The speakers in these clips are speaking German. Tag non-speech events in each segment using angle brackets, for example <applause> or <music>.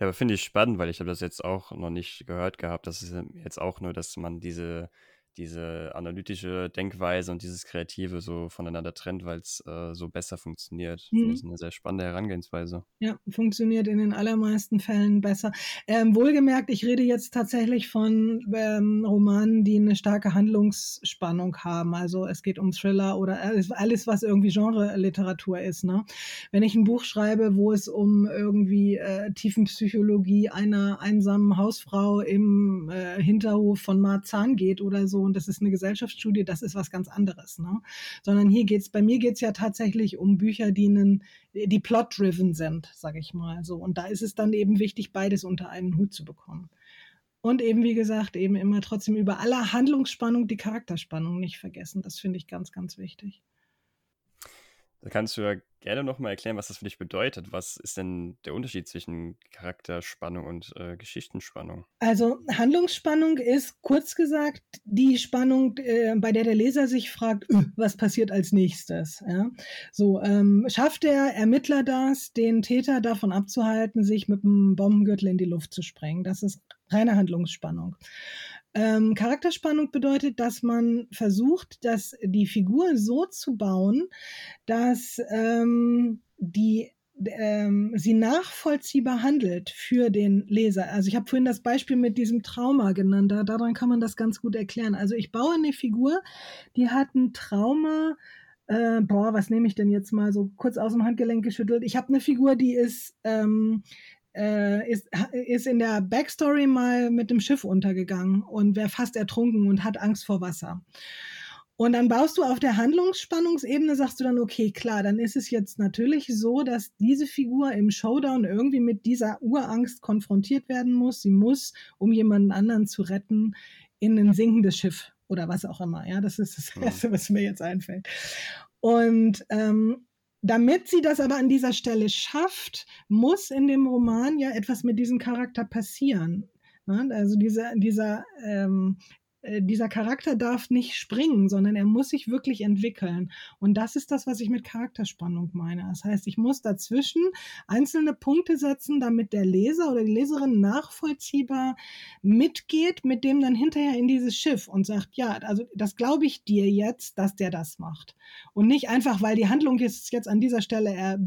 Ja, aber finde ich spannend, weil ich habe das jetzt auch noch nicht gehört gehabt. Das ist jetzt auch nur, dass man diese diese analytische Denkweise und dieses Kreative so voneinander trennt, weil es äh, so besser funktioniert. Mhm. Das ist eine sehr spannende Herangehensweise. Ja, funktioniert in den allermeisten Fällen besser. Ähm, wohlgemerkt, ich rede jetzt tatsächlich von ähm, Romanen, die eine starke Handlungsspannung haben. Also es geht um Thriller oder alles, was irgendwie Genre-Literatur ist. Ne? Wenn ich ein Buch schreibe, wo es um irgendwie äh, Tiefenpsychologie einer einsamen Hausfrau im äh, Hinterhof von Marzahn geht oder so, und das ist eine Gesellschaftsstudie, das ist was ganz anderes. Ne? Sondern hier geht's, bei mir geht's ja tatsächlich um Bücher, die, einen, die plot-driven sind, sage ich mal so. Und da ist es dann eben wichtig, beides unter einen Hut zu bekommen. Und eben, wie gesagt, eben immer trotzdem über aller Handlungsspannung die Charakterspannung nicht vergessen. Das finde ich ganz, ganz wichtig. Da kannst du ja gerne nochmal erklären, was das für dich bedeutet. Was ist denn der Unterschied zwischen Charakterspannung und äh, Geschichtenspannung? Also Handlungsspannung ist kurz gesagt die Spannung, äh, bei der der Leser sich fragt, äh, was passiert als nächstes. Ja? So ähm, schafft der Ermittler das, den Täter davon abzuhalten, sich mit einem Bombengürtel in die Luft zu sprengen. Das ist reine Handlungsspannung. Ähm, Charakterspannung bedeutet, dass man versucht, dass die Figur so zu bauen, dass ähm, die ähm, sie nachvollziehbar handelt für den Leser. Also ich habe vorhin das Beispiel mit diesem Trauma genannt, da, daran kann man das ganz gut erklären. Also ich baue eine Figur, die hat ein Trauma, äh, boah, was nehme ich denn jetzt mal so kurz aus dem Handgelenk geschüttelt? Ich habe eine Figur, die ist ähm, äh, ist, ist in der Backstory mal mit dem Schiff untergegangen und wäre fast ertrunken und hat Angst vor Wasser. Und dann baust du auf der Handlungsspannungsebene, sagst du dann, okay, klar, dann ist es jetzt natürlich so, dass diese Figur im Showdown irgendwie mit dieser Urangst konfrontiert werden muss. Sie muss, um jemanden anderen zu retten, in ein sinkendes Schiff oder was auch immer. Ja, das ist das Erste, was mir jetzt einfällt. Und ähm, damit sie das aber an dieser Stelle schafft, muss in dem Roman ja etwas mit diesem Charakter passieren. Also dieser, dieser ähm, äh, dieser Charakter darf nicht springen, sondern er muss sich wirklich entwickeln. Und das ist das, was ich mit Charakterspannung meine. Das heißt, ich muss dazwischen einzelne Punkte setzen, damit der Leser oder die Leserin nachvollziehbar mitgeht, mit dem dann hinterher in dieses Schiff und sagt, ja, also das glaube ich dir jetzt, dass der das macht. Und nicht einfach, weil die Handlung jetzt, jetzt an dieser Stelle er,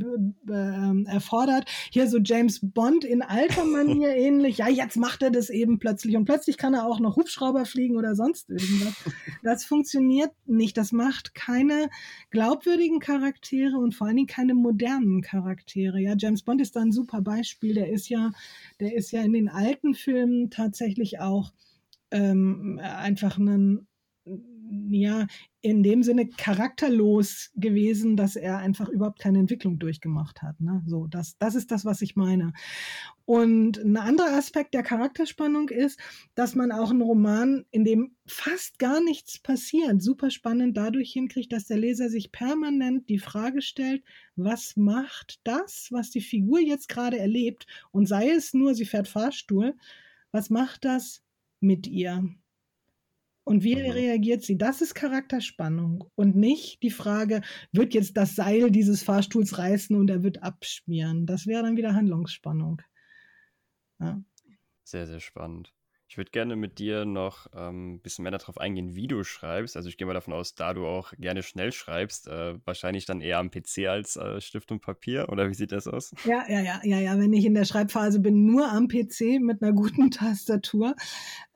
äh, erfordert, hier so James Bond in alter <laughs> Manier ähnlich, ja, jetzt macht er das eben plötzlich und plötzlich kann er auch noch Hubschrauber fliegen oder oder sonst irgendwas. Das funktioniert nicht. Das macht keine glaubwürdigen Charaktere und vor allen Dingen keine modernen Charaktere. Ja, James Bond ist da ein super Beispiel. Der ist ja, der ist ja in den alten Filmen tatsächlich auch ähm, einfach ein ja, in dem Sinne charakterlos gewesen, dass er einfach überhaupt keine Entwicklung durchgemacht hat. Ne? So, das, das ist das, was ich meine. Und ein anderer Aspekt der Charakterspannung ist, dass man auch einen Roman, in dem fast gar nichts passiert, super spannend dadurch hinkriegt, dass der Leser sich permanent die Frage stellt, was macht das, was die Figur jetzt gerade erlebt, und sei es nur, sie fährt Fahrstuhl, was macht das mit ihr? Und wie mhm. reagiert sie? Das ist Charakterspannung und nicht die Frage, wird jetzt das Seil dieses Fahrstuhls reißen und er wird abschmieren. Das wäre dann wieder Handlungsspannung. Ja. Sehr, sehr spannend. Ich würde gerne mit dir noch ein ähm, bisschen mehr darauf eingehen, wie du schreibst. Also ich gehe mal davon aus, da du auch gerne schnell schreibst, äh, wahrscheinlich dann eher am PC als äh, Stift und Papier. Oder wie sieht das aus? Ja, ja, ja, ja, ja. Wenn ich in der Schreibphase bin, nur am PC mit einer guten <laughs> Tastatur.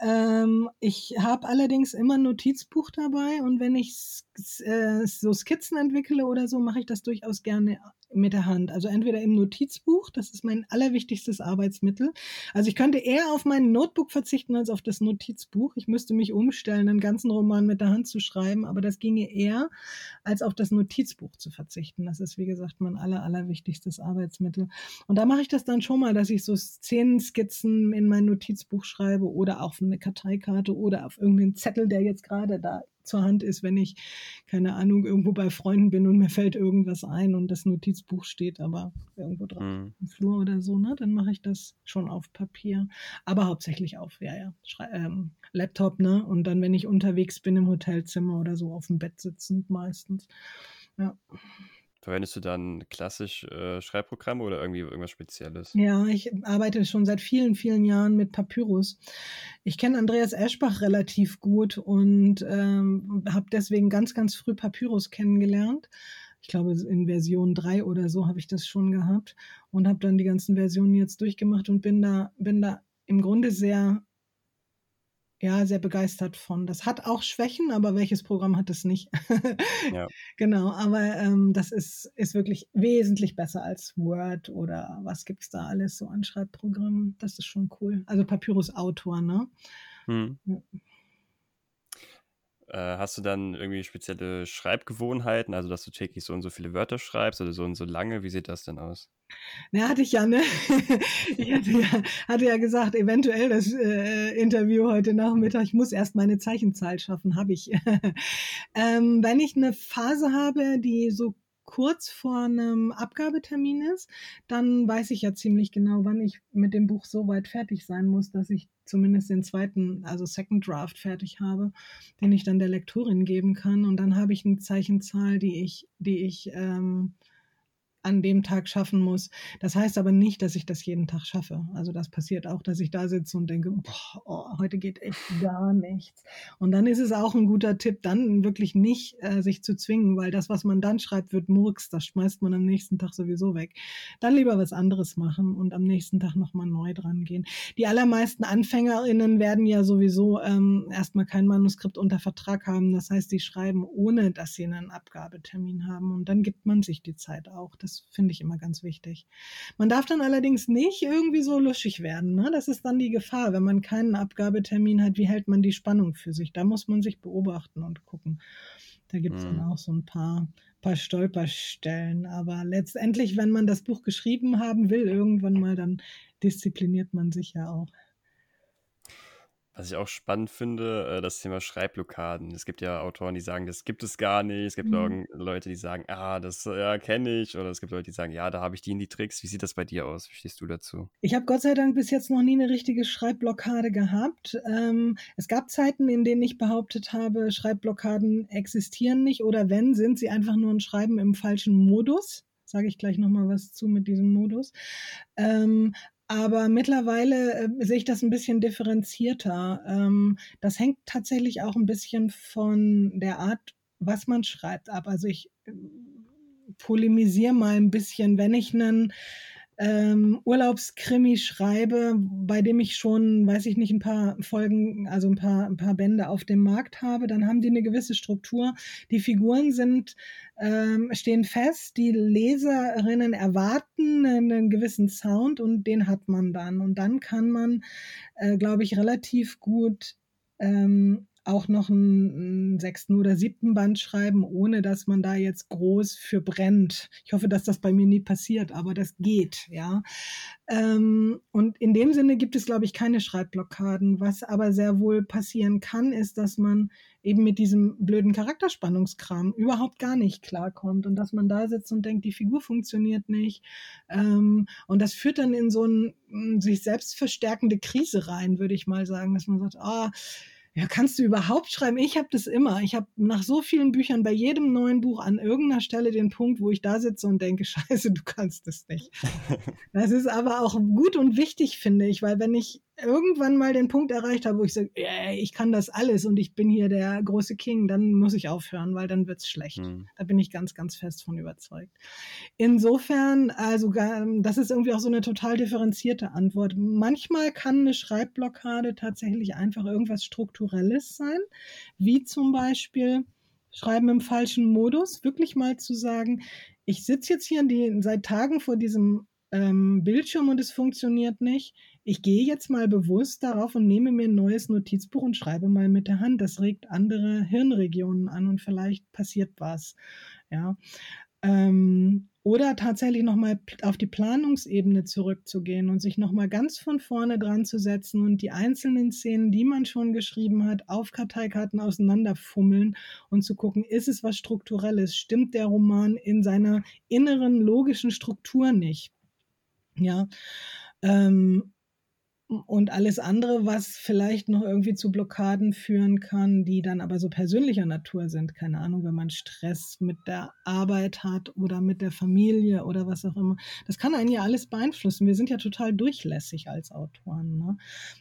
Ähm, ich habe allerdings immer ein Notizbuch dabei und wenn ich äh, so Skizzen entwickle oder so, mache ich das durchaus gerne mit der Hand. Also entweder im Notizbuch, das ist mein allerwichtigstes Arbeitsmittel. Also ich könnte eher auf mein Notebook verzichten als auf das Notizbuch. Ich müsste mich umstellen, einen ganzen Roman mit der Hand zu schreiben, aber das ginge eher, als auf das Notizbuch zu verzichten. Das ist, wie gesagt, mein aller, allerwichtigstes Arbeitsmittel. Und da mache ich das dann schon mal, dass ich so Szenenskizzen in mein Notizbuch schreibe oder auf eine Karteikarte oder auf irgendeinen Zettel, der jetzt gerade da zur Hand ist, wenn ich, keine Ahnung, irgendwo bei Freunden bin und mir fällt irgendwas ein und das Notizbuch steht aber irgendwo drauf mhm. im Flur oder so, ne? Dann mache ich das schon auf Papier. Aber hauptsächlich auf, ja, ja, Schrei ähm, Laptop, ne? Und dann, wenn ich unterwegs bin im Hotelzimmer oder so, auf dem Bett sitzend meistens. Ja. Verwendest du dann klassisch äh, Schreibprogramme oder irgendwie irgendwas Spezielles? Ja, ich arbeite schon seit vielen, vielen Jahren mit Papyrus. Ich kenne Andreas Eschbach relativ gut und ähm, habe deswegen ganz, ganz früh Papyrus kennengelernt. Ich glaube, in Version 3 oder so habe ich das schon gehabt und habe dann die ganzen Versionen jetzt durchgemacht und bin da, bin da im Grunde sehr ja, sehr begeistert von. Das hat auch Schwächen, aber welches Programm hat es nicht? <laughs> ja. Genau, aber ähm, das ist, ist wirklich wesentlich besser als Word oder was gibt es da alles so an Schreibprogrammen. Das ist schon cool. Also Papyrus Autor, ne? Hm. Ja. Äh, hast du dann irgendwie spezielle Schreibgewohnheiten, also dass du täglich so und so viele Wörter schreibst oder so und so lange? Wie sieht das denn aus? Na, hatte ich ja, ne? <laughs> Ich hatte ja, hatte ja gesagt, eventuell das äh, Interview heute Nachmittag, ich muss erst meine Zeichenzahl schaffen, habe ich. <laughs> ähm, wenn ich eine Phase habe, die so kurz vor einem Abgabetermin ist, dann weiß ich ja ziemlich genau, wann ich mit dem Buch so weit fertig sein muss, dass ich zumindest den zweiten, also Second Draft fertig habe, den ich dann der Lektorin geben kann. Und dann habe ich eine Zeichenzahl, die ich, die ich ähm, an dem Tag schaffen muss. Das heißt aber nicht, dass ich das jeden Tag schaffe. Also das passiert auch, dass ich da sitze und denke, boah, oh, heute geht echt gar nichts. Und dann ist es auch ein guter Tipp, dann wirklich nicht äh, sich zu zwingen, weil das, was man dann schreibt, wird Murks. Das schmeißt man am nächsten Tag sowieso weg. Dann lieber was anderes machen und am nächsten Tag nochmal neu dran gehen. Die allermeisten AnfängerInnen werden ja sowieso ähm, erstmal kein Manuskript unter Vertrag haben. Das heißt, die schreiben, ohne dass sie einen Abgabetermin haben. Und dann gibt man sich die Zeit auch. Das das finde ich immer ganz wichtig. Man darf dann allerdings nicht irgendwie so luschig werden. Ne? Das ist dann die Gefahr, wenn man keinen Abgabetermin hat. Wie hält man die Spannung für sich? Da muss man sich beobachten und gucken. Da gibt es mhm. dann auch so ein paar, paar Stolperstellen. Aber letztendlich, wenn man das Buch geschrieben haben will, irgendwann mal, dann diszipliniert man sich ja auch. Was ich auch spannend finde, äh, das Thema Schreibblockaden. Es gibt ja Autoren, die sagen, das gibt es gar nicht. Es gibt mhm. Leute, die sagen, ah, das ja, kenne ich. Oder es gibt Leute, die sagen, ja, da habe ich die in die Tricks. Wie sieht das bei dir aus? Wie stehst du dazu? Ich habe Gott sei Dank bis jetzt noch nie eine richtige Schreibblockade gehabt. Ähm, es gab Zeiten, in denen ich behauptet habe, Schreibblockaden existieren nicht. Oder wenn, sind sie einfach nur ein Schreiben im falschen Modus sage ich gleich nochmal was zu mit diesem Modus. Ähm, aber mittlerweile äh, sehe ich das ein bisschen differenzierter. Ähm, das hängt tatsächlich auch ein bisschen von der Art, was man schreibt, ab. Also ich äh, polemisiere mal ein bisschen, wenn ich einen ähm, Urlaubskrimi schreibe, bei dem ich schon, weiß ich nicht, ein paar Folgen, also ein paar, ein paar Bände auf dem Markt habe, dann haben die eine gewisse Struktur. Die Figuren sind, ähm, stehen fest, die Leserinnen erwarten einen gewissen Sound und den hat man dann. Und dann kann man, äh, glaube ich, relativ gut ähm, auch noch einen, sechsten oder siebten Band schreiben, ohne dass man da jetzt groß für brennt. Ich hoffe, dass das bei mir nie passiert, aber das geht, ja. Ähm, und in dem Sinne gibt es, glaube ich, keine Schreibblockaden. Was aber sehr wohl passieren kann, ist, dass man eben mit diesem blöden Charakterspannungskram überhaupt gar nicht klarkommt und dass man da sitzt und denkt, die Figur funktioniert nicht. Ähm, und das führt dann in so eine sich selbst verstärkende Krise rein, würde ich mal sagen, dass man sagt, ah, oh, ja, kannst du überhaupt schreiben? Ich habe das immer. Ich habe nach so vielen Büchern bei jedem neuen Buch an irgendeiner Stelle den Punkt, wo ich da sitze und denke, <laughs> scheiße, du kannst es nicht. <laughs> das ist aber auch gut und wichtig, finde ich, weil wenn ich irgendwann mal den Punkt erreicht habe, wo ich sage, yeah, ich kann das alles und ich bin hier der große King, dann muss ich aufhören, weil dann wird es schlecht. Mhm. Da bin ich ganz, ganz fest von überzeugt. Insofern, also das ist irgendwie auch so eine total differenzierte Antwort. Manchmal kann eine Schreibblockade tatsächlich einfach irgendwas Strukturelles sein, wie zum Beispiel Schreiben im falschen Modus, wirklich mal zu sagen, ich sitze jetzt hier die, seit Tagen vor diesem ähm, Bildschirm und es funktioniert nicht ich gehe jetzt mal bewusst darauf und nehme mir ein neues Notizbuch und schreibe mal mit der Hand. Das regt andere Hirnregionen an und vielleicht passiert was. Ja. Ähm, oder tatsächlich nochmal auf die Planungsebene zurückzugehen und sich nochmal ganz von vorne dran zu setzen und die einzelnen Szenen, die man schon geschrieben hat, auf Karteikarten auseinanderfummeln und zu gucken, ist es was Strukturelles? Stimmt der Roman in seiner inneren logischen Struktur nicht? Ja. Ähm, und alles andere, was vielleicht noch irgendwie zu Blockaden führen kann, die dann aber so persönlicher Natur sind. Keine Ahnung, wenn man Stress mit der Arbeit hat oder mit der Familie oder was auch immer. Das kann einen ja alles beeinflussen. Wir sind ja total durchlässig als Autoren. Ne?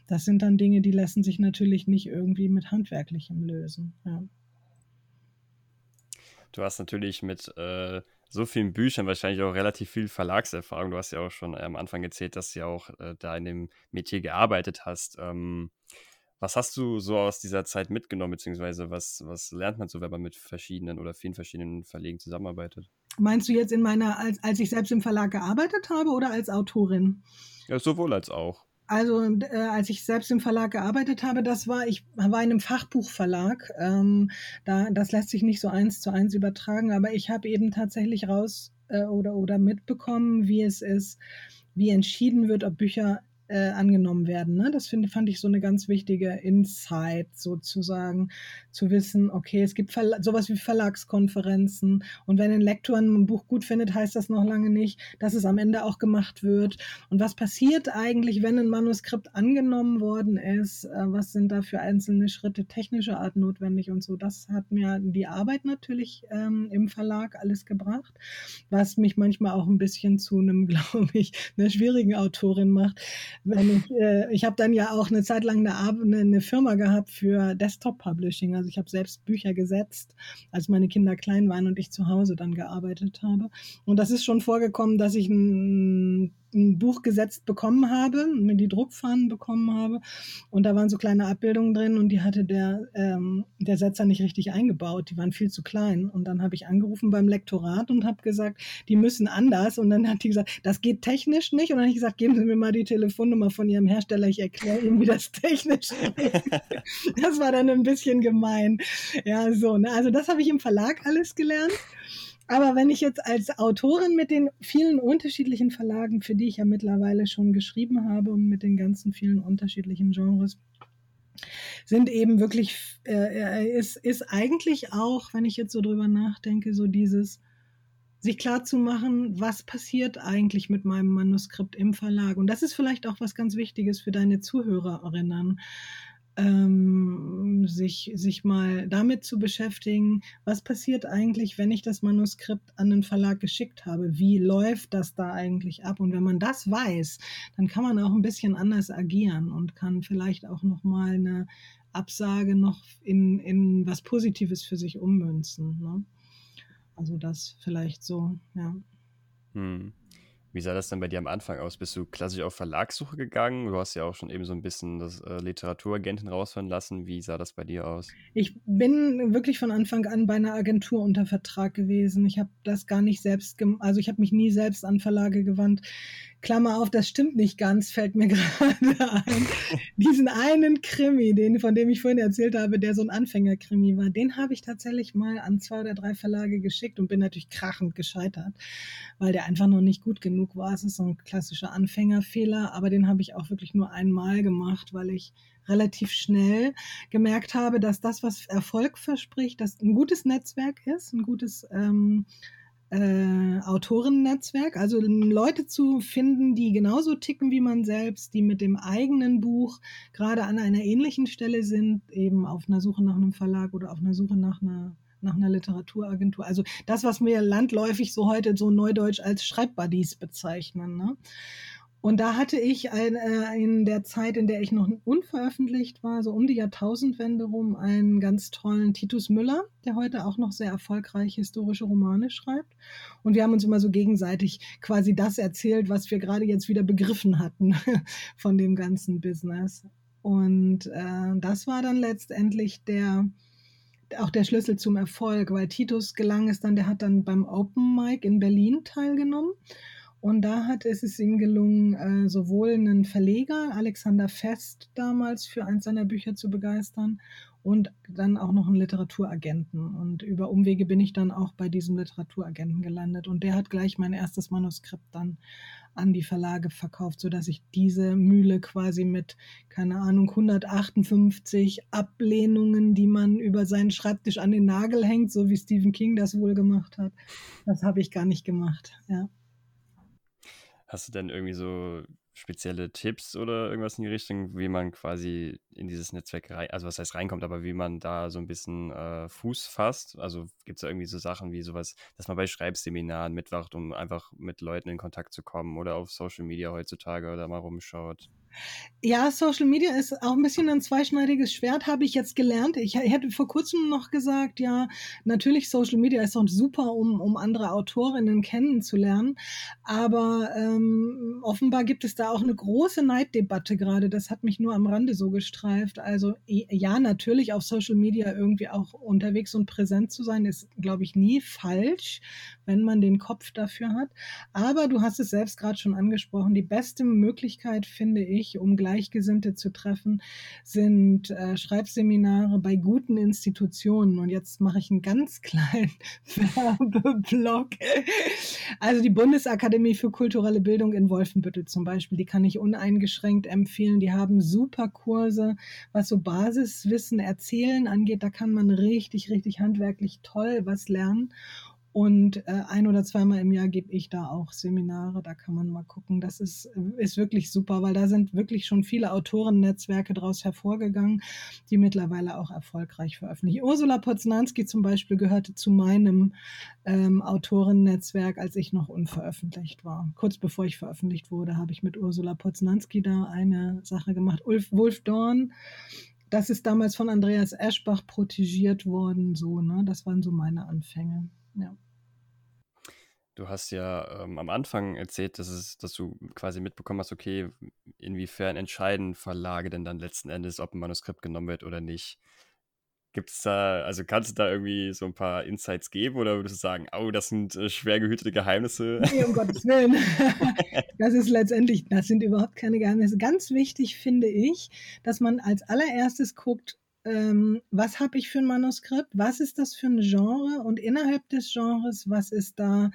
Das sind dann Dinge, die lassen sich natürlich nicht irgendwie mit Handwerklichem lösen. Ja. Du hast natürlich mit äh, so vielen Büchern wahrscheinlich auch relativ viel Verlagserfahrung. Du hast ja auch schon am Anfang erzählt, dass du ja auch äh, da in dem Metier gearbeitet hast. Ähm, was hast du so aus dieser Zeit mitgenommen, beziehungsweise was, was lernt man so, wenn man mit verschiedenen oder vielen verschiedenen Verlegen zusammenarbeitet? Meinst du jetzt in meiner, als, als ich selbst im Verlag gearbeitet habe oder als Autorin? Ja, sowohl als auch. Also äh, als ich selbst im Verlag gearbeitet habe, das war, ich war in einem Fachbuchverlag. Ähm, da, das lässt sich nicht so eins zu eins übertragen, aber ich habe eben tatsächlich raus äh, oder, oder mitbekommen, wie es ist, wie entschieden wird, ob Bücher äh, angenommen werden. Ne? Das find, fand ich so eine ganz wichtige Insight sozusagen, zu wissen, okay, es gibt Verla sowas wie Verlagskonferenzen und wenn ein Lektor ein Buch gut findet, heißt das noch lange nicht, dass es am Ende auch gemacht wird. Und was passiert eigentlich, wenn ein Manuskript angenommen worden ist? Äh, was sind da für einzelne Schritte technischer Art notwendig und so? Das hat mir die Arbeit natürlich ähm, im Verlag alles gebracht, was mich manchmal auch ein bisschen zu einem, <laughs> glaube ich, einer schwierigen Autorin macht, wenn ich, äh, ich habe dann ja auch eine Zeit lang eine, eine Firma gehabt für Desktop Publishing. Also ich habe selbst Bücher gesetzt, als meine Kinder klein waren und ich zu Hause dann gearbeitet habe. Und das ist schon vorgekommen, dass ich ein ein Buch gesetzt bekommen habe, mir die Druckfahnen bekommen habe. Und da waren so kleine Abbildungen drin und die hatte der, ähm, der Setzer nicht richtig eingebaut. Die waren viel zu klein. Und dann habe ich angerufen beim Lektorat und habe gesagt, die müssen anders. Und dann hat die gesagt, das geht technisch nicht. Und dann habe ich gesagt, geben Sie mir mal die Telefonnummer von Ihrem Hersteller. Ich erkläre Ihnen, wie das <laughs> technisch geht. das war dann ein bisschen gemein. Ja, so. Ne? Also das habe ich im Verlag alles gelernt. Aber wenn ich jetzt als Autorin mit den vielen unterschiedlichen Verlagen, für die ich ja mittlerweile schon geschrieben habe und mit den ganzen vielen unterschiedlichen Genres, sind eben wirklich, äh, äh, ist, ist eigentlich auch, wenn ich jetzt so drüber nachdenke, so dieses, sich klar zu machen, was passiert eigentlich mit meinem Manuskript im Verlag. Und das ist vielleicht auch was ganz Wichtiges für deine Zuhörerinnen ähm, sich, sich mal damit zu beschäftigen, was passiert eigentlich, wenn ich das Manuskript an den Verlag geschickt habe? Wie läuft das da eigentlich ab? Und wenn man das weiß, dann kann man auch ein bisschen anders agieren und kann vielleicht auch nochmal eine Absage noch in, in was Positives für sich ummünzen. Ne? Also das vielleicht so, ja. Hm. Wie sah das denn bei dir am Anfang aus? Bist du klassisch auf Verlagssuche gegangen? Du hast ja auch schon eben so ein bisschen das äh, Literaturagentin rausfahren lassen. Wie sah das bei dir aus? Ich bin wirklich von Anfang an bei einer Agentur unter Vertrag gewesen. Ich habe das gar nicht selbst, also ich habe mich nie selbst an Verlage gewandt. Klammer auf, das stimmt nicht ganz, fällt mir <laughs> gerade ein. Diesen einen Krimi, den, von dem ich vorhin erzählt habe, der so ein Anfängerkrimi war, den habe ich tatsächlich mal an zwei oder drei Verlage geschickt und bin natürlich krachend gescheitert, weil der einfach noch nicht gut genug war. Es ist so ein klassischer Anfängerfehler, aber den habe ich auch wirklich nur einmal gemacht, weil ich relativ schnell gemerkt habe, dass das, was Erfolg verspricht, dass ein gutes Netzwerk ist, ein gutes ähm, äh, Autorennetzwerk, also Leute zu finden, die genauso ticken wie man selbst, die mit dem eigenen Buch gerade an einer ähnlichen Stelle sind, eben auf einer Suche nach einem Verlag oder auf einer Suche nach einer nach einer Literaturagentur. Also das, was wir landläufig so heute so neudeutsch als Schreibbuddies bezeichnen. Ne? Und da hatte ich ein, äh, in der Zeit, in der ich noch unveröffentlicht war, so um die Jahrtausendwende rum, einen ganz tollen Titus Müller, der heute auch noch sehr erfolgreich historische Romane schreibt. Und wir haben uns immer so gegenseitig quasi das erzählt, was wir gerade jetzt wieder begriffen hatten <laughs> von dem ganzen Business. Und äh, das war dann letztendlich der, auch der Schlüssel zum Erfolg, weil Titus gelang es dann, der hat dann beim Open Mic in Berlin teilgenommen und da hat es, es ihm gelungen, äh, sowohl einen Verleger, Alexander Fest, damals für eins seiner Bücher zu begeistern und dann auch noch einen Literaturagenten. Und über Umwege bin ich dann auch bei diesem Literaturagenten gelandet. Und der hat gleich mein erstes Manuskript dann an die Verlage verkauft, sodass ich diese Mühle quasi mit, keine Ahnung, 158 Ablehnungen, die man über seinen Schreibtisch an den Nagel hängt, so wie Stephen King das wohl gemacht hat, das habe ich gar nicht gemacht, ja. Hast du denn irgendwie so spezielle Tipps oder irgendwas in die Richtung, wie man quasi in dieses Netzwerk rein, also was heißt reinkommt, aber wie man da so ein bisschen äh, Fuß fasst? Also gibt es da irgendwie so Sachen wie sowas, dass man bei Schreibseminaren mitwacht, um einfach mit Leuten in Kontakt zu kommen oder auf Social Media heutzutage oder mal rumschaut? Ja, Social Media ist auch ein bisschen ein zweischneidiges Schwert, habe ich jetzt gelernt. Ich hätte vor kurzem noch gesagt, ja, natürlich Social Media ist auch super, um, um andere Autorinnen kennenzulernen. Aber ähm, offenbar gibt es da auch eine große Neiddebatte gerade. Das hat mich nur am Rande so gestreift. Also ja, natürlich auf Social Media irgendwie auch unterwegs und präsent zu sein, ist, glaube ich, nie falsch, wenn man den Kopf dafür hat. Aber du hast es selbst gerade schon angesprochen. Die beste Möglichkeit, finde ich, ich, um Gleichgesinnte zu treffen, sind äh, Schreibseminare bei guten Institutionen. Und jetzt mache ich einen ganz <laughs> kleinen Werbeblock. Also die Bundesakademie für kulturelle Bildung in Wolfenbüttel zum Beispiel, die kann ich uneingeschränkt empfehlen. Die haben super Kurse, was so Basiswissen erzählen angeht. Da kann man richtig, richtig handwerklich toll was lernen. Und äh, ein oder zweimal im Jahr gebe ich da auch Seminare, da kann man mal gucken. Das ist, ist wirklich super, weil da sind wirklich schon viele Autorennetzwerke daraus hervorgegangen, die mittlerweile auch erfolgreich veröffentlichen. Ursula Poznanski zum Beispiel gehörte zu meinem ähm, Autorennetzwerk, als ich noch unveröffentlicht war. Kurz bevor ich veröffentlicht wurde, habe ich mit Ursula Poznanski da eine Sache gemacht. Ulf, Wolf Dorn, das ist damals von Andreas Eschbach protegiert worden, so, ne? Das waren so meine Anfänge. Ja. Du hast ja ähm, am Anfang erzählt, dass, es, dass du quasi mitbekommen hast, okay, inwiefern entscheiden Verlage denn dann letzten Endes, ob ein Manuskript genommen wird oder nicht. Gibt es da, also kannst du da irgendwie so ein paar Insights geben oder würdest du sagen, oh, das sind äh, schwer gehütete Geheimnisse? Nee, um Gottes Willen. <laughs> Das ist letztendlich, das sind überhaupt keine Geheimnisse. Ganz wichtig finde ich, dass man als allererstes guckt, ähm, was habe ich für ein Manuskript, was ist das für ein Genre? Und innerhalb des Genres, was ist da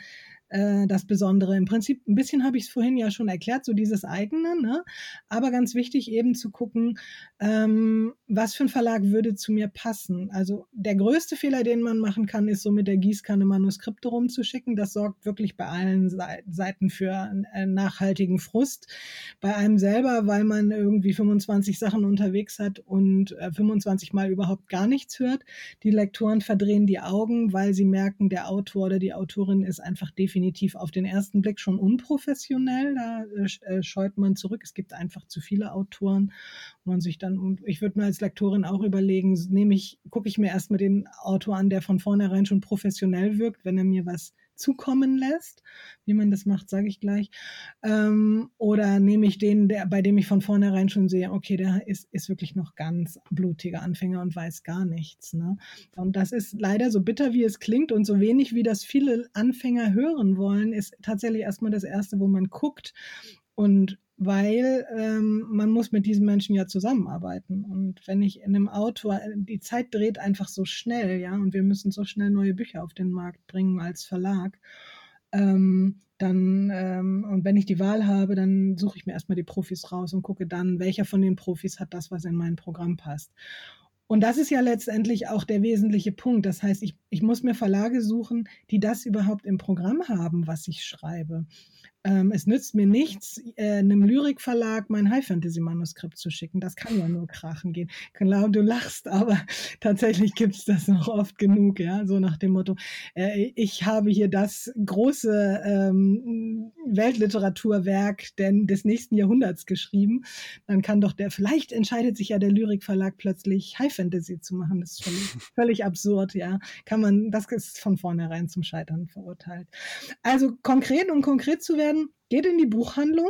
äh, das Besondere. Im Prinzip, ein bisschen habe ich es vorhin ja schon erklärt, so dieses eigene, ne? aber ganz wichtig eben zu gucken, ähm, was für ein Verlag würde zu mir passen. Also der größte Fehler, den man machen kann, ist so mit der Gießkanne Manuskripte rumzuschicken. Das sorgt wirklich bei allen Seiten für einen nachhaltigen Frust. Bei einem selber, weil man irgendwie 25 Sachen unterwegs hat und äh, 25 Mal überhaupt gar nichts hört. Die Lektoren verdrehen die Augen, weil sie merken, der Autor oder die Autorin ist einfach definitiv definitiv auf den ersten Blick schon unprofessionell. Da äh, scheut man zurück. Es gibt einfach zu viele Autoren, wo man sich dann, ich würde mir als Lektorin auch überlegen, nehme ich, gucke ich mir erstmal den Autor an, der von vornherein schon professionell wirkt, wenn er mir was zukommen lässt. Wie man das macht, sage ich gleich. Ähm, oder nehme ich den, der, bei dem ich von vornherein schon sehe, okay, der ist, ist wirklich noch ganz blutiger Anfänger und weiß gar nichts. Ne? Und das ist leider so bitter, wie es klingt und so wenig, wie das viele Anfänger hören wollen, ist tatsächlich erstmal das Erste, wo man guckt. Und weil ähm, man muss mit diesen Menschen ja zusammenarbeiten. Und wenn ich in einem Auto, die Zeit dreht einfach so schnell, ja, und wir müssen so schnell neue Bücher auf den Markt bringen als Verlag. Ähm, dann, ähm, und wenn ich die Wahl habe, dann suche ich mir erstmal die Profis raus und gucke dann, welcher von den Profis hat das, was in mein Programm passt. Und das ist ja letztendlich auch der wesentliche Punkt. Das heißt, ich, ich muss mir Verlage suchen, die das überhaupt im Programm haben, was ich schreibe. Ähm, es nützt mir nichts, äh, einem Lyrikverlag mein High-Fantasy-Manuskript zu schicken. Das kann ja nur krachen gehen. Ich glaube, du lachst, aber <laughs> tatsächlich gibt es das noch oft genug, ja, so nach dem Motto, äh, ich habe hier das große ähm, Weltliteraturwerk denn, des nächsten Jahrhunderts geschrieben. Dann kann doch der, vielleicht entscheidet sich ja der Lyrikverlag plötzlich High-Fantasy zu machen. Das ist völlig, <laughs> völlig absurd, ja. Kann man, das ist von vornherein zum Scheitern verurteilt. Also konkret, um konkret zu werden, geht in die Buchhandlung,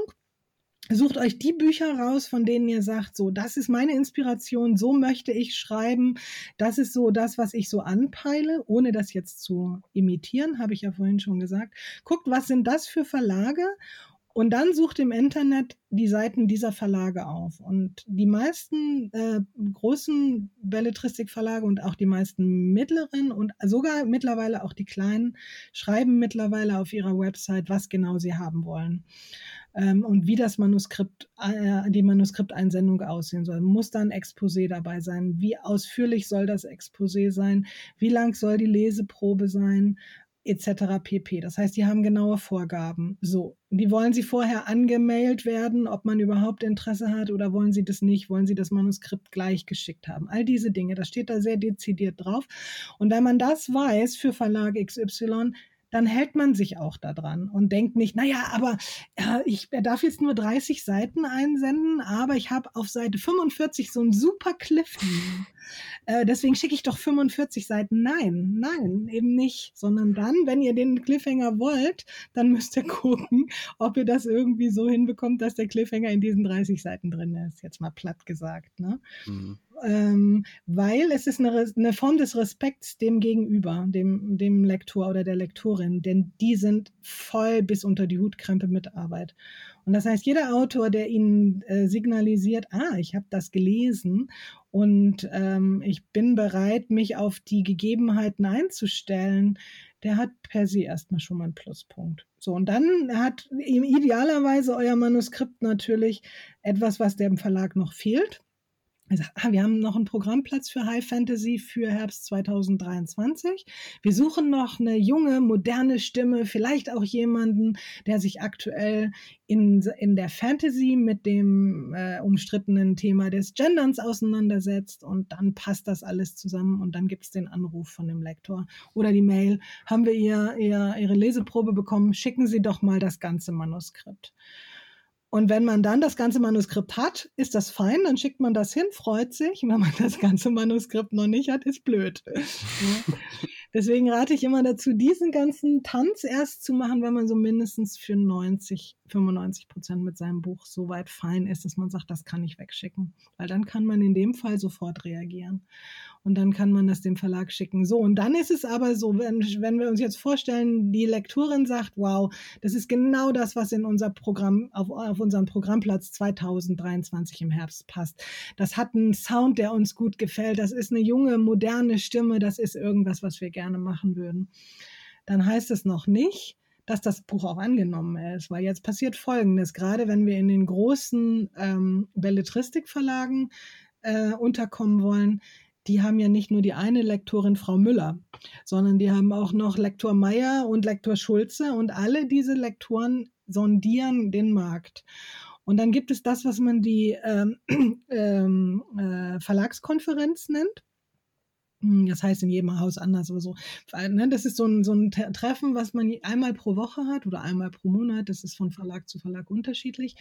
Sucht euch die Bücher raus, von denen ihr sagt, so, das ist meine Inspiration, so möchte ich schreiben, das ist so das, was ich so anpeile, ohne das jetzt zu imitieren, habe ich ja vorhin schon gesagt. Guckt, was sind das für Verlage und dann sucht im Internet die Seiten dieser Verlage auf. Und die meisten äh, großen Belletristikverlage und auch die meisten mittleren und sogar mittlerweile auch die kleinen schreiben mittlerweile auf ihrer Website, was genau sie haben wollen. Ähm, und wie das Manuskript, äh, die Manuskripteinsendung aussehen soll. Muss da ein Exposé dabei sein? Wie ausführlich soll das Exposé sein? Wie lang soll die Leseprobe sein? Etc. pp. Das heißt, die haben genaue Vorgaben. So, die wollen sie vorher angemailt werden, ob man überhaupt Interesse hat oder wollen sie das nicht, wollen sie das Manuskript gleich geschickt haben. All diese Dinge, das steht da sehr dezidiert drauf. Und wenn man das weiß für Verlag XY, dann hält man sich auch daran und denkt nicht, naja, aber äh, ich darf jetzt nur 30 Seiten einsenden, aber ich habe auf Seite 45 so einen super Cliff. Äh, deswegen schicke ich doch 45 Seiten. Nein, nein, eben nicht. Sondern dann, wenn ihr den Cliffhanger wollt, dann müsst ihr gucken, ob ihr das irgendwie so hinbekommt, dass der Cliffhanger in diesen 30 Seiten drin ist. Jetzt mal platt gesagt. Ne? Mhm ähm, weil es ist eine, eine, Form des Respekts dem Gegenüber, dem, dem Lektor oder der Lektorin, denn die sind voll bis unter die Hutkrempe mit Arbeit. Und das heißt, jeder Autor, der ihnen äh, signalisiert, ah, ich habe das gelesen und ähm, ich bin bereit, mich auf die Gegebenheiten einzustellen, der hat per se erstmal schon mal einen Pluspunkt. So, und dann hat idealerweise euer Manuskript natürlich etwas, was dem Verlag noch fehlt. Er sagt, ah, wir haben noch einen Programmplatz für High Fantasy für Herbst 2023. Wir suchen noch eine junge, moderne Stimme, vielleicht auch jemanden, der sich aktuell in, in der Fantasy mit dem äh, umstrittenen Thema des Genderns auseinandersetzt und dann passt das alles zusammen und dann gibt es den Anruf von dem Lektor oder die Mail. Haben wir ihr, ihr Ihre Leseprobe bekommen? Schicken Sie doch mal das ganze Manuskript. Und wenn man dann das ganze Manuskript hat, ist das fein, dann schickt man das hin, freut sich. Wenn man das ganze Manuskript noch nicht hat, ist blöd. Deswegen rate ich immer dazu, diesen ganzen Tanz erst zu machen, wenn man so mindestens für 90, 95 Prozent mit seinem Buch so weit fein ist, dass man sagt, das kann ich wegschicken. Weil dann kann man in dem Fall sofort reagieren. Und dann kann man das dem Verlag schicken. So, und dann ist es aber so, wenn, wenn wir uns jetzt vorstellen, die Lektorin sagt, wow, das ist genau das, was in unser Programm, auf, auf unseren Programmplatz 2023 im Herbst passt. Das hat einen Sound, der uns gut gefällt. Das ist eine junge, moderne Stimme. Das ist irgendwas, was wir gerne gerne machen würden, dann heißt es noch nicht, dass das Buch auch angenommen ist, weil jetzt passiert Folgendes, gerade wenn wir in den großen ähm, Belletristikverlagen äh, unterkommen wollen, die haben ja nicht nur die eine Lektorin Frau Müller, sondern die haben auch noch Lektor Meyer und Lektor Schulze und alle diese Lektoren sondieren den Markt. Und dann gibt es das, was man die ähm, <clears throat> ähm, äh, Verlagskonferenz nennt. Hm, das heißt in jedem Haus anders oder so. Ne, das ist so ein, so ein Treffen, was man einmal pro Woche hat oder einmal pro Monat. Das ist von Verlag zu Verlag unterschiedlich.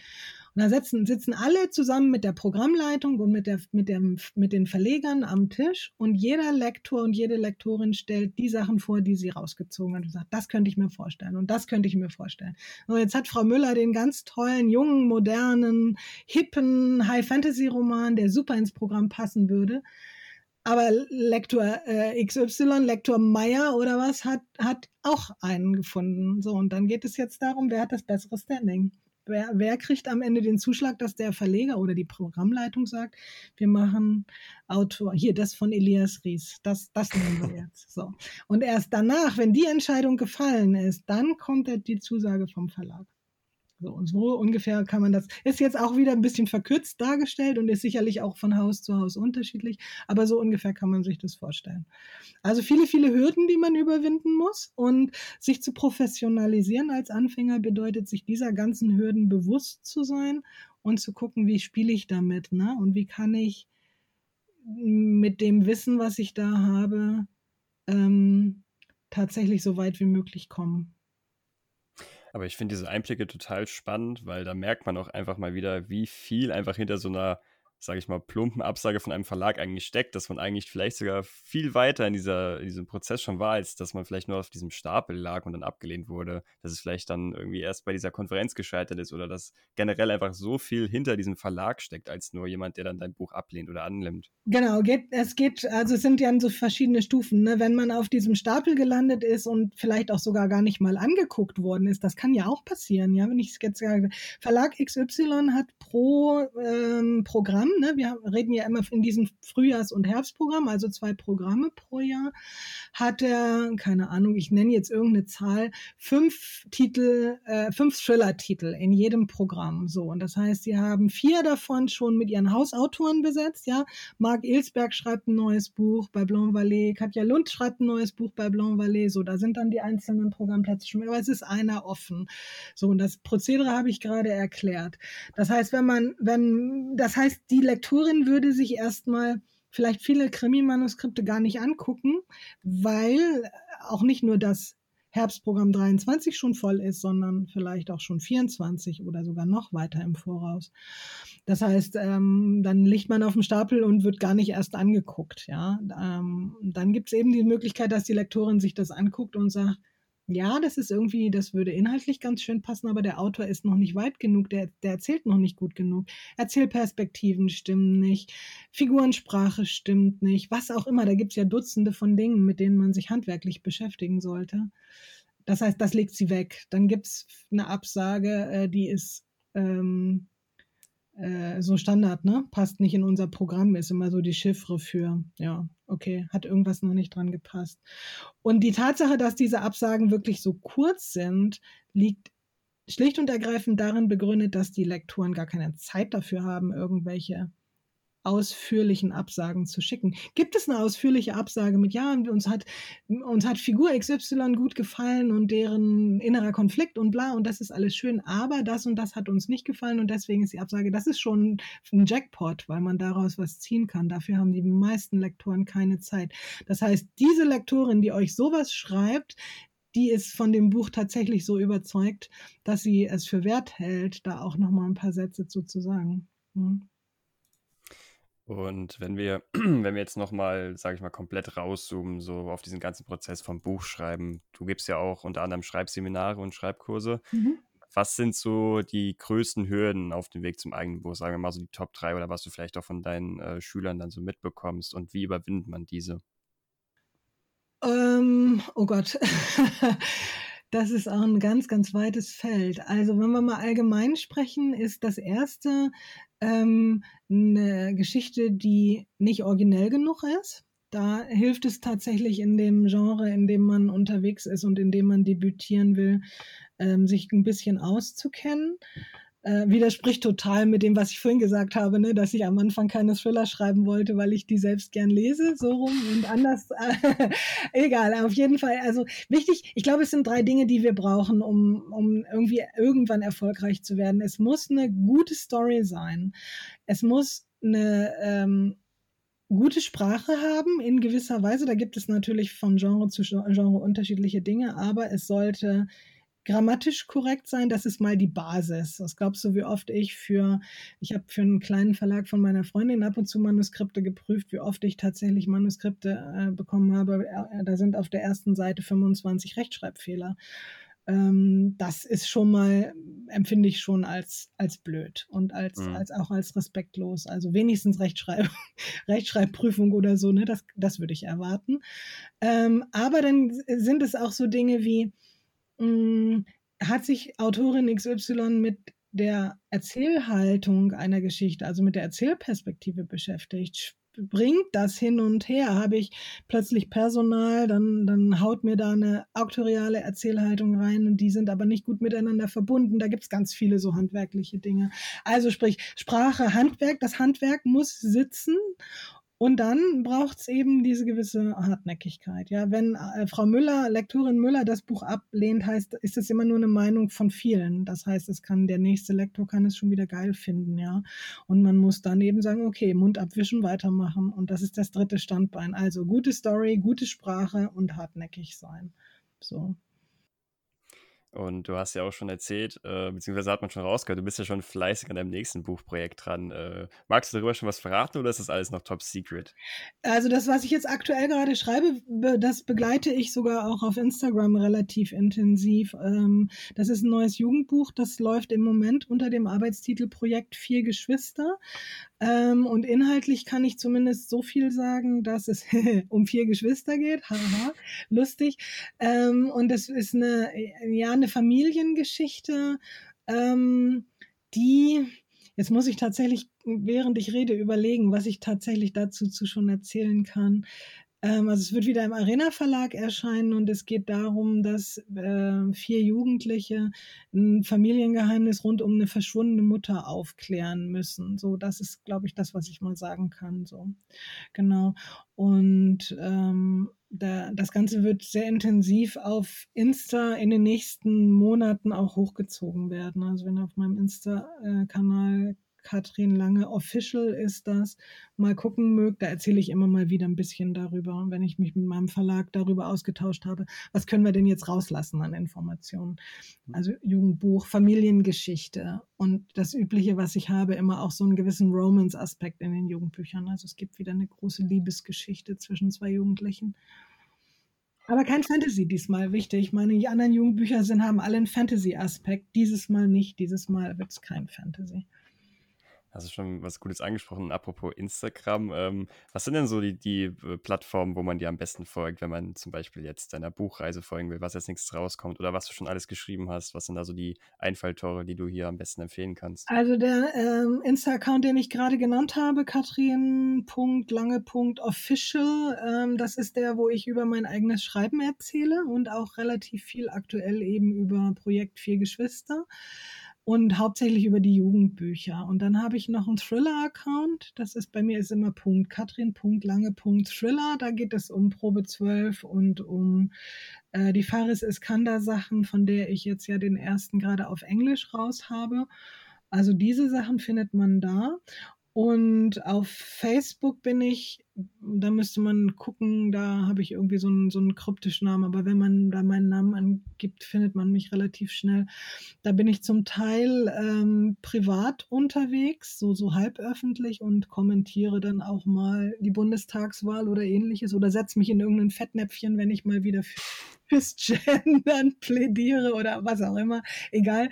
Und da sitzen, sitzen alle zusammen mit der Programmleitung und mit, der, mit, dem, mit den Verlegern am Tisch und jeder Lektor und jede Lektorin stellt die Sachen vor, die sie rausgezogen hat und sagt, das könnte ich mir vorstellen und das könnte ich mir vorstellen. Und jetzt hat Frau Müller den ganz tollen, jungen, modernen, hippen High-Fantasy-Roman, der super ins Programm passen würde. Aber Lektor äh, XY, Lektor Meyer oder was, hat, hat auch einen gefunden. So, und dann geht es jetzt darum, wer hat das bessere Standing? Wer, wer kriegt am Ende den Zuschlag, dass der Verleger oder die Programmleitung sagt, wir machen Autor, hier das von Elias Ries, das, das nehmen wir jetzt. So. Und erst danach, wenn die Entscheidung gefallen ist, dann kommt die Zusage vom Verlag. So, so ungefähr kann man das, ist jetzt auch wieder ein bisschen verkürzt dargestellt und ist sicherlich auch von Haus zu Haus unterschiedlich, aber so ungefähr kann man sich das vorstellen. Also viele, viele Hürden, die man überwinden muss und sich zu professionalisieren als Anfänger bedeutet, sich dieser ganzen Hürden bewusst zu sein und zu gucken, wie spiele ich damit, ne? Und wie kann ich mit dem Wissen, was ich da habe, ähm, tatsächlich so weit wie möglich kommen. Aber ich finde diese Einblicke total spannend, weil da merkt man auch einfach mal wieder, wie viel einfach hinter so einer sage ich mal, plumpen Absage von einem Verlag eigentlich steckt, dass man eigentlich vielleicht sogar viel weiter in, dieser, in diesem Prozess schon war, als dass man vielleicht nur auf diesem Stapel lag und dann abgelehnt wurde, dass es vielleicht dann irgendwie erst bei dieser Konferenz gescheitert ist oder dass generell einfach so viel hinter diesem Verlag steckt, als nur jemand, der dann dein Buch ablehnt oder annimmt. Genau, geht, es geht, also es sind ja so verschiedene Stufen. Ne? Wenn man auf diesem Stapel gelandet ist und vielleicht auch sogar gar nicht mal angeguckt worden ist, das kann ja auch passieren, ja, wenn ich es jetzt sage. Verlag XY hat pro ähm, Programm Ne? Wir reden ja immer in diesem Frühjahrs- und Herbstprogramm, also zwei Programme pro Jahr. Hat er, keine Ahnung, ich nenne jetzt irgendeine Zahl, fünf Titel, äh, fünf Thriller-Titel in jedem Programm. So, und das heißt, sie haben vier davon schon mit ihren Hausautoren besetzt. Ja, Marc Ilsberg schreibt ein neues Buch bei Blanc Vallée, Katja Lund schreibt ein neues Buch bei Blanc Vallée. So, da sind dann die einzelnen Programmplätze schon, aber es ist einer offen. So, und das Prozedere habe ich gerade erklärt. Das heißt, wenn man, wenn, das heißt, die Lektorin würde sich erstmal vielleicht viele Krimi-Manuskripte gar nicht angucken, weil auch nicht nur das Herbstprogramm 23 schon voll ist, sondern vielleicht auch schon 24 oder sogar noch weiter im Voraus. Das heißt, ähm, dann liegt man auf dem Stapel und wird gar nicht erst angeguckt. Ja? Ähm, dann gibt es eben die Möglichkeit, dass die Lektorin sich das anguckt und sagt, ja, das ist irgendwie, das würde inhaltlich ganz schön passen, aber der Autor ist noch nicht weit genug, der, der erzählt noch nicht gut genug. Erzählperspektiven stimmen nicht, Figurensprache stimmt nicht, was auch immer. Da gibt es ja Dutzende von Dingen, mit denen man sich handwerklich beschäftigen sollte. Das heißt, das legt sie weg. Dann gibt es eine Absage, äh, die ist ähm, äh, so Standard, ne? Passt nicht in unser Programm, ist immer so die Chiffre für, ja, okay, hat irgendwas noch nicht dran gepasst. Und die Tatsache, dass diese Absagen wirklich so kurz sind, liegt schlicht und ergreifend darin begründet, dass die Lektoren gar keine Zeit dafür haben, irgendwelche ausführlichen Absagen zu schicken. Gibt es eine ausführliche Absage mit, ja, uns hat, uns hat Figur XY gut gefallen und deren innerer Konflikt und bla und das ist alles schön, aber das und das hat uns nicht gefallen und deswegen ist die Absage, das ist schon ein Jackpot, weil man daraus was ziehen kann. Dafür haben die meisten Lektoren keine Zeit. Das heißt, diese Lektorin, die euch sowas schreibt, die ist von dem Buch tatsächlich so überzeugt, dass sie es für wert hält, da auch nochmal ein paar Sätze zu sagen. Hm. Und wenn wir, <clears throat> wenn wir jetzt nochmal, sage ich mal, komplett rauszoomen, so auf diesen ganzen Prozess vom Buchschreiben, du gibst ja auch unter anderem Schreibseminare und Schreibkurse. Mhm. Was sind so die größten Hürden auf dem Weg zum eigenen Buch? Sagen wir mal so die Top 3 oder was du vielleicht auch von deinen äh, Schülern dann so mitbekommst und wie überwindet man diese? Ähm, oh Gott. <laughs> Das ist auch ein ganz, ganz weites Feld. Also wenn wir mal allgemein sprechen, ist das erste ähm, eine Geschichte, die nicht originell genug ist. Da hilft es tatsächlich in dem Genre, in dem man unterwegs ist und in dem man debütieren will, ähm, sich ein bisschen auszukennen äh, widerspricht total mit dem, was ich vorhin gesagt habe, ne, dass ich am Anfang keine Thriller schreiben wollte, weil ich die selbst gern lese, so rum und anders. Äh, <laughs> egal, auf jeden Fall. Also wichtig, ich glaube, es sind drei Dinge, die wir brauchen, um, um irgendwie irgendwann erfolgreich zu werden. Es muss eine gute Story sein. Es muss eine ähm, gute Sprache haben in gewisser Weise. Da gibt es natürlich von Genre zu Genre unterschiedliche Dinge, aber es sollte grammatisch korrekt sein, das ist mal die Basis. Was glaubst du, wie oft ich für, ich habe für einen kleinen Verlag von meiner Freundin ab und zu Manuskripte geprüft, wie oft ich tatsächlich Manuskripte äh, bekommen habe. Äh, da sind auf der ersten Seite 25 Rechtschreibfehler. Ähm, das ist schon mal, empfinde ich schon als, als blöd und als, mhm. als auch als respektlos. Also wenigstens Rechtschreib <laughs> Rechtschreibprüfung oder so, ne? das, das würde ich erwarten. Ähm, aber dann sind es auch so Dinge wie, hm, hat sich Autorin XY mit der Erzählhaltung einer Geschichte, also mit der Erzählperspektive beschäftigt. Bringt das hin und her? Habe ich plötzlich Personal, dann, dann haut mir da eine auktoriale Erzählhaltung rein und die sind aber nicht gut miteinander verbunden. Da gibt es ganz viele so handwerkliche Dinge. Also sprich, Sprache, Handwerk, das Handwerk muss sitzen und dann braucht es eben diese gewisse Hartnäckigkeit. Ja, wenn äh, Frau Müller, Lektorin Müller, das Buch ablehnt, heißt, ist es immer nur eine Meinung von vielen. Das heißt, es kann der nächste Lektor kann es schon wieder geil finden, ja. Und man muss dann eben sagen, okay, Mund abwischen, weitermachen. Und das ist das dritte Standbein. Also gute Story, gute Sprache und hartnäckig sein. So. Und du hast ja auch schon erzählt, äh, beziehungsweise hat man schon rausgehört, du bist ja schon fleißig an deinem nächsten Buchprojekt dran. Äh, magst du darüber schon was verraten oder ist das alles noch top secret? Also das, was ich jetzt aktuell gerade schreibe, das begleite ich sogar auch auf Instagram relativ intensiv. Ähm, das ist ein neues Jugendbuch, das läuft im Moment unter dem Arbeitstitel Projekt Vier Geschwister. Ähm, und inhaltlich kann ich zumindest so viel sagen, dass es <laughs> um vier Geschwister geht. Haha, lustig. Ähm, und es ist eine, ja, eine Familiengeschichte, ähm, die Jetzt muss ich tatsächlich, während ich rede, überlegen, was ich tatsächlich dazu zu schon erzählen kann. Ähm, also es wird wieder im Arena Verlag erscheinen und es geht darum, dass äh, vier Jugendliche ein Familiengeheimnis rund um eine verschwundene Mutter aufklären müssen. So, das ist, glaube ich, das, was ich mal sagen kann. So, genau. Und ähm, da, das Ganze wird sehr intensiv auf Insta in den nächsten Monaten auch hochgezogen werden. Also wenn auf meinem Insta-Kanal Katrin Lange Official ist das. Mal gucken mögt, da erzähle ich immer mal wieder ein bisschen darüber, wenn ich mich mit meinem Verlag darüber ausgetauscht habe. Was können wir denn jetzt rauslassen an Informationen? Mhm. Also Jugendbuch, Familiengeschichte und das Übliche, was ich habe, immer auch so einen gewissen Romance-Aspekt in den Jugendbüchern. Also es gibt wieder eine große Liebesgeschichte zwischen zwei Jugendlichen. Aber kein Fantasy diesmal, wichtig. Meine die anderen Jugendbücher sind, haben alle einen Fantasy-Aspekt. Dieses Mal nicht. Dieses Mal wird es kein Fantasy. Hast du schon was Gutes angesprochen? Apropos Instagram, ähm, was sind denn so die, die äh, Plattformen, wo man dir am besten folgt, wenn man zum Beispiel jetzt deiner Buchreise folgen will, was jetzt nichts rauskommt oder was du schon alles geschrieben hast? Was sind da so die Einfalltore, die du hier am besten empfehlen kannst? Also der ähm, Insta-Account, den ich gerade genannt habe, katrin.lange.official, ähm, das ist der, wo ich über mein eigenes Schreiben erzähle und auch relativ viel aktuell eben über Projekt Vier Geschwister und hauptsächlich über die Jugendbücher. Und dann habe ich noch einen Thriller-Account. Das ist bei mir ist immer Punkt Katrin.lange.thriller. Da geht es um Probe 12 und um äh, die Faris Iskander-Sachen, von der ich jetzt ja den ersten gerade auf Englisch raus habe. Also diese Sachen findet man da. Und auf Facebook bin ich, da müsste man gucken, da habe ich irgendwie so einen, so einen kryptischen Namen, aber wenn man da meinen Namen angibt, findet man mich relativ schnell. Da bin ich zum Teil ähm, privat unterwegs, so, so halb öffentlich und kommentiere dann auch mal die Bundestagswahl oder ähnliches oder setze mich in irgendein Fettnäpfchen, wenn ich mal wieder <laughs> fürs Gendern plädiere oder was auch immer, egal.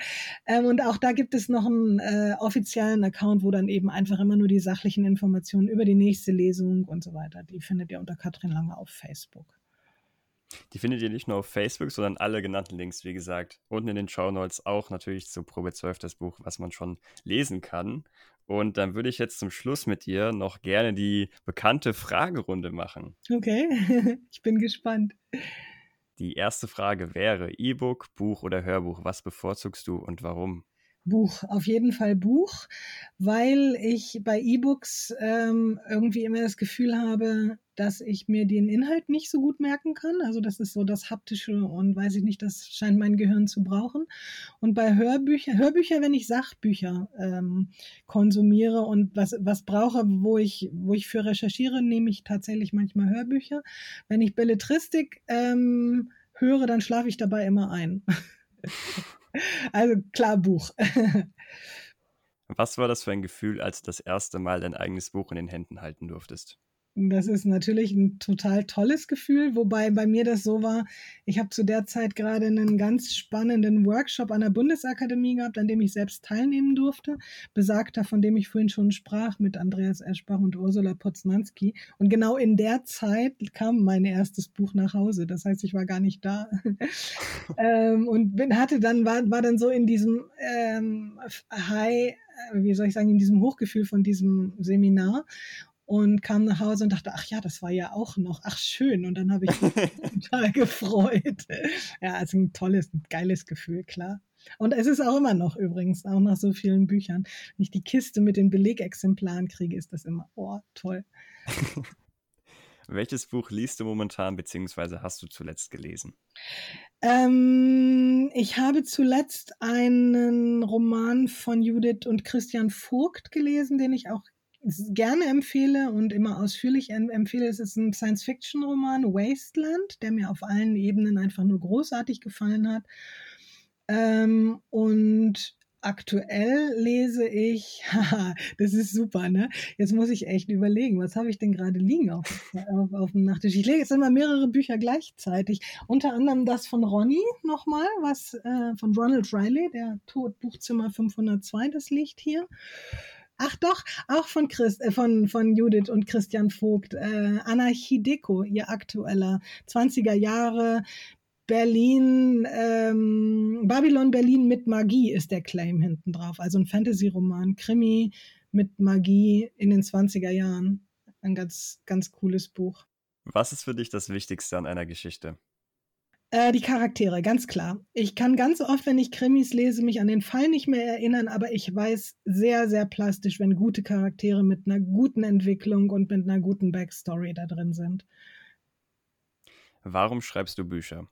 Ähm, und auch da gibt es noch einen äh, offiziellen Account, wo dann eben einfach immer nur die sachlichen Informationen über die nächste Lesung und so weiter, die findet ihr unter Katrin Lange auf Facebook. Die findet ihr nicht nur auf Facebook, sondern alle genannten Links, wie gesagt. Unten in den Show Notes auch natürlich zu Probe 12 das Buch, was man schon lesen kann. Und dann würde ich jetzt zum Schluss mit dir noch gerne die bekannte Fragerunde machen. Okay, <laughs> ich bin gespannt. Die erste Frage wäre: E-Book, Buch oder Hörbuch? Was bevorzugst du und warum? Buch, auf jeden Fall Buch, weil ich bei E-Books ähm, irgendwie immer das Gefühl habe, dass ich mir den Inhalt nicht so gut merken kann. Also das ist so das Haptische und weiß ich nicht, das scheint mein Gehirn zu brauchen. Und bei Hörbüchern, Hörbücher, wenn ich Sachbücher ähm, konsumiere und was, was brauche, wo ich, wo ich für recherchiere, nehme ich tatsächlich manchmal Hörbücher. Wenn ich Belletristik ähm, höre, dann schlafe ich dabei immer ein. <laughs> Also klar Buch. Was war das für ein Gefühl, als du das erste Mal dein eigenes Buch in den Händen halten durftest? Das ist natürlich ein total tolles Gefühl, wobei bei mir das so war, ich habe zu der Zeit gerade einen ganz spannenden Workshop an der Bundesakademie gehabt, an dem ich selbst teilnehmen durfte, besagter, von dem ich vorhin schon sprach, mit Andreas Eschbach und Ursula Poznanski. Und genau in der Zeit kam mein erstes Buch nach Hause. Das heißt, ich war gar nicht da. <laughs> ähm, und bin, hatte dann, war, war dann so in diesem ähm, High, äh, wie soll ich sagen, in diesem Hochgefühl von diesem Seminar und kam nach Hause und dachte, ach ja, das war ja auch noch, ach schön. Und dann habe ich mich <laughs> total gefreut. Ja, also ein tolles, ein geiles Gefühl, klar. Und es ist auch immer noch übrigens, auch nach so vielen Büchern. Wenn ich die Kiste mit den Belegexemplaren kriege, ist das immer, oh, toll. <laughs> Welches Buch liest du momentan, beziehungsweise hast du zuletzt gelesen? Ähm, ich habe zuletzt einen Roman von Judith und Christian Vogt gelesen, den ich auch gerne empfehle und immer ausführlich empfehle. Es ist ein Science-Fiction-Roman, Wasteland, der mir auf allen Ebenen einfach nur großartig gefallen hat. Ähm, und aktuell lese ich, haha, <laughs> das ist super, ne? Jetzt muss ich echt überlegen, was habe ich denn gerade liegen auf, auf, auf, dem Nachttisch? Ich lese jetzt immer mehrere Bücher gleichzeitig. Unter anderem das von Ronny nochmal, was äh, von Ronald Riley, der Tod Buchzimmer 502, das liegt hier. Ach doch, auch von, Chris, äh, von, von Judith und Christian Vogt. Äh, Deko, ihr aktueller 20er Jahre Berlin, ähm, Babylon Berlin mit Magie ist der Claim hinten drauf. Also ein Fantasy-Roman, Krimi mit Magie in den 20er Jahren. Ein ganz, ganz cooles Buch. Was ist für dich das Wichtigste an einer Geschichte? Äh, die Charaktere, ganz klar. Ich kann ganz oft, wenn ich Krimis lese, mich an den Fall nicht mehr erinnern, aber ich weiß sehr, sehr plastisch, wenn gute Charaktere mit einer guten Entwicklung und mit einer guten Backstory da drin sind. Warum schreibst du Bücher?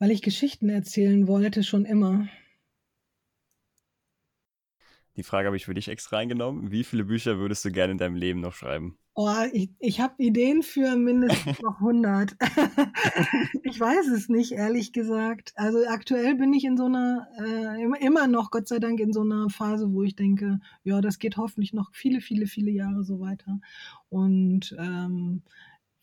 Weil ich Geschichten erzählen wollte, schon immer. Die Frage habe ich für dich extra eingenommen. Wie viele Bücher würdest du gerne in deinem Leben noch schreiben? Oh, ich, ich habe Ideen für mindestens <laughs> noch 100. <laughs> ich weiß es nicht, ehrlich gesagt. Also aktuell bin ich in so einer, äh, immer noch, Gott sei Dank, in so einer Phase, wo ich denke, ja, das geht hoffentlich noch viele, viele, viele Jahre so weiter. Und ähm,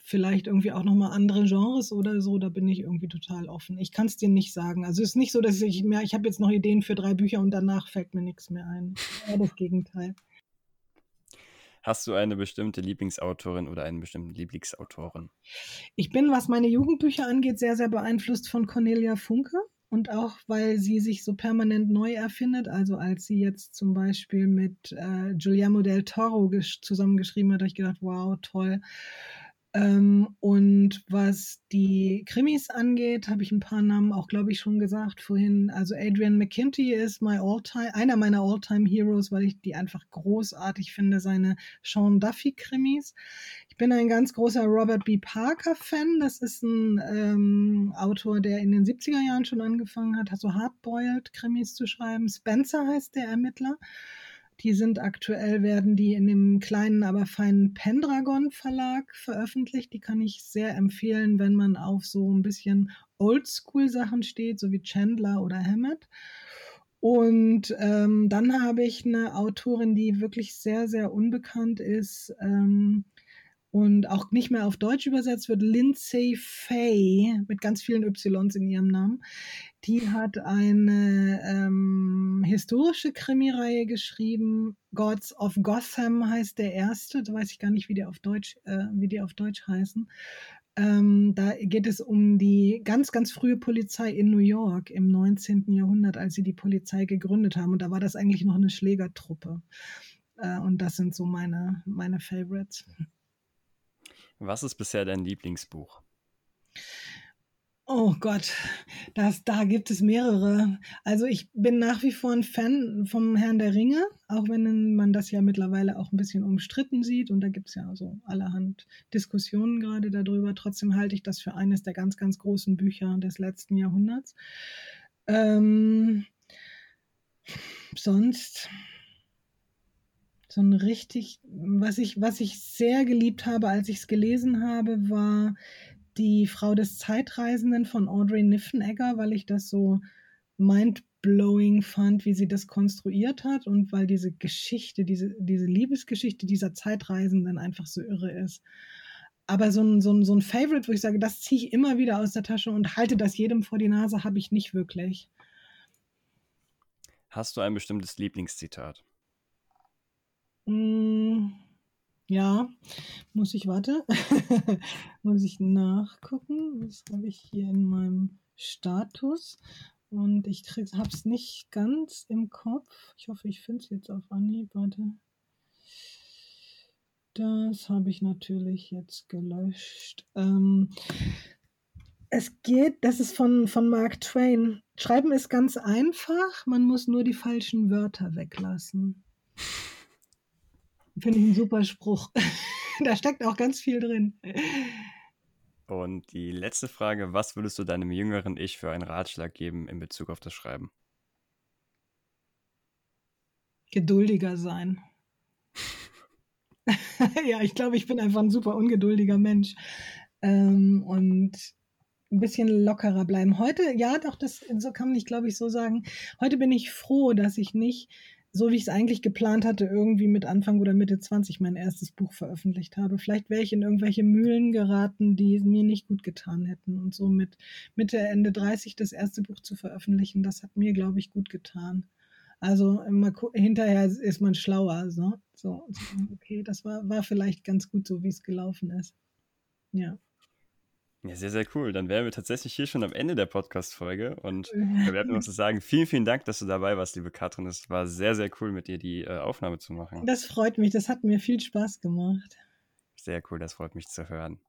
vielleicht irgendwie auch nochmal andere Genres oder so, da bin ich irgendwie total offen. Ich kann es dir nicht sagen. Also es ist nicht so, dass ich mehr, ich habe jetzt noch Ideen für drei Bücher und danach fällt mir nichts mehr ein. Eher das Gegenteil. Hast du eine bestimmte Lieblingsautorin oder einen bestimmten Lieblingsautoren? Ich bin, was meine Jugendbücher angeht, sehr, sehr beeinflusst von Cornelia Funke. Und auch, weil sie sich so permanent neu erfindet. Also als sie jetzt zum Beispiel mit äh, Guillermo del Toro zusammengeschrieben hat, habe ich gedacht, wow, toll. Ähm, und was die Krimis angeht, habe ich ein paar Namen auch, glaube ich, schon gesagt vorhin. Also Adrian McKinty ist my einer meiner All-Time-Heroes, weil ich die einfach großartig finde, seine Sean Duffy-Krimis. Ich bin ein ganz großer Robert B. Parker-Fan. Das ist ein ähm, Autor, der in den 70er Jahren schon angefangen hat, so Hardboiled-Krimis zu schreiben. Spencer heißt der Ermittler. Die sind aktuell, werden die in dem kleinen, aber feinen Pendragon Verlag veröffentlicht. Die kann ich sehr empfehlen, wenn man auf so ein bisschen Oldschool-Sachen steht, so wie Chandler oder Hammett. Und ähm, dann habe ich eine Autorin, die wirklich sehr, sehr unbekannt ist. Ähm, und auch nicht mehr auf Deutsch übersetzt wird, Lindsay Fay mit ganz vielen Ys in ihrem Namen. Die hat eine ähm, historische Krimireihe geschrieben. Gods of Gotham heißt der erste. Da weiß ich gar nicht, wie die auf Deutsch, äh, wie die auf Deutsch heißen. Ähm, da geht es um die ganz, ganz frühe Polizei in New York im 19. Jahrhundert, als sie die Polizei gegründet haben. Und da war das eigentlich noch eine Schlägertruppe. Äh, und das sind so meine, meine Favorites. Was ist bisher dein Lieblingsbuch? Oh Gott, das, da gibt es mehrere. Also ich bin nach wie vor ein Fan vom Herrn der Ringe, auch wenn man das ja mittlerweile auch ein bisschen umstritten sieht und da gibt es ja so allerhand Diskussionen gerade darüber. Trotzdem halte ich das für eines der ganz, ganz großen Bücher des letzten Jahrhunderts. Ähm, sonst so ein richtig, was ich, was ich sehr geliebt habe, als ich es gelesen habe, war die Frau des Zeitreisenden von Audrey Niffenegger, weil ich das so mindblowing fand, wie sie das konstruiert hat und weil diese Geschichte, diese, diese Liebesgeschichte dieser Zeitreisenden einfach so irre ist. Aber so ein, so, ein, so ein Favorite, wo ich sage, das ziehe ich immer wieder aus der Tasche und halte das jedem vor die Nase, habe ich nicht wirklich. Hast du ein bestimmtes Lieblingszitat? Mm, ja, muss ich, warte, <laughs> muss ich nachgucken. Das habe ich hier in meinem Status. Und ich habe es nicht ganz im Kopf. Ich hoffe, ich finde es jetzt auf Anhieb. Warte. Das habe ich natürlich jetzt gelöscht. Ähm, es geht, das ist von, von Mark Twain. Schreiben ist ganz einfach, man muss nur die falschen Wörter weglassen. Finde ich einen super Spruch. <laughs> da steckt auch ganz viel drin. Und die letzte Frage: Was würdest du deinem jüngeren Ich für einen Ratschlag geben in Bezug auf das Schreiben? Geduldiger sein. <laughs> ja, ich glaube, ich bin einfach ein super ungeduldiger Mensch. Ähm, und ein bisschen lockerer bleiben. Heute, ja, doch, das so kann man nicht, glaube ich, so sagen. Heute bin ich froh, dass ich nicht so wie ich es eigentlich geplant hatte, irgendwie mit Anfang oder Mitte 20 mein erstes Buch veröffentlicht habe. Vielleicht wäre ich in irgendwelche Mühlen geraten, die mir nicht gut getan hätten. Und so mit Mitte, Ende 30 das erste Buch zu veröffentlichen, das hat mir, glaube ich, gut getan. Also immer, hinterher ist man schlauer. So, so, okay, das war, war vielleicht ganz gut so, wie es gelaufen ist. Ja. Ja, sehr, sehr cool. Dann wären wir tatsächlich hier schon am Ende der Podcast-Folge. Und <laughs> wir werden noch so sagen, vielen, vielen Dank, dass du dabei warst, liebe Katrin. Es war sehr, sehr cool, mit dir die äh, Aufnahme zu machen. Das freut mich. Das hat mir viel Spaß gemacht. Sehr cool, das freut mich zu hören.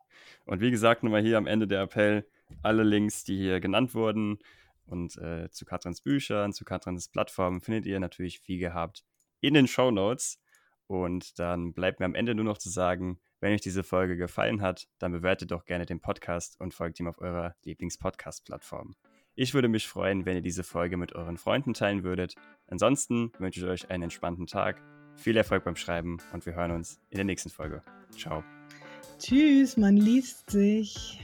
Und wie gesagt, nochmal hier am Ende der Appell, alle Links, die hier genannt wurden und äh, zu Katrins Büchern, zu Katrins Plattformen findet ihr natürlich wie gehabt in den Show Notes. Und dann bleibt mir am Ende nur noch zu sagen, wenn euch diese Folge gefallen hat, dann bewertet doch gerne den Podcast und folgt ihm auf eurer Lieblings-Podcast-Plattform. Ich würde mich freuen, wenn ihr diese Folge mit euren Freunden teilen würdet. Ansonsten wünsche ich euch einen entspannten Tag, viel Erfolg beim Schreiben und wir hören uns in der nächsten Folge. Ciao. Tschüss, man liest sich.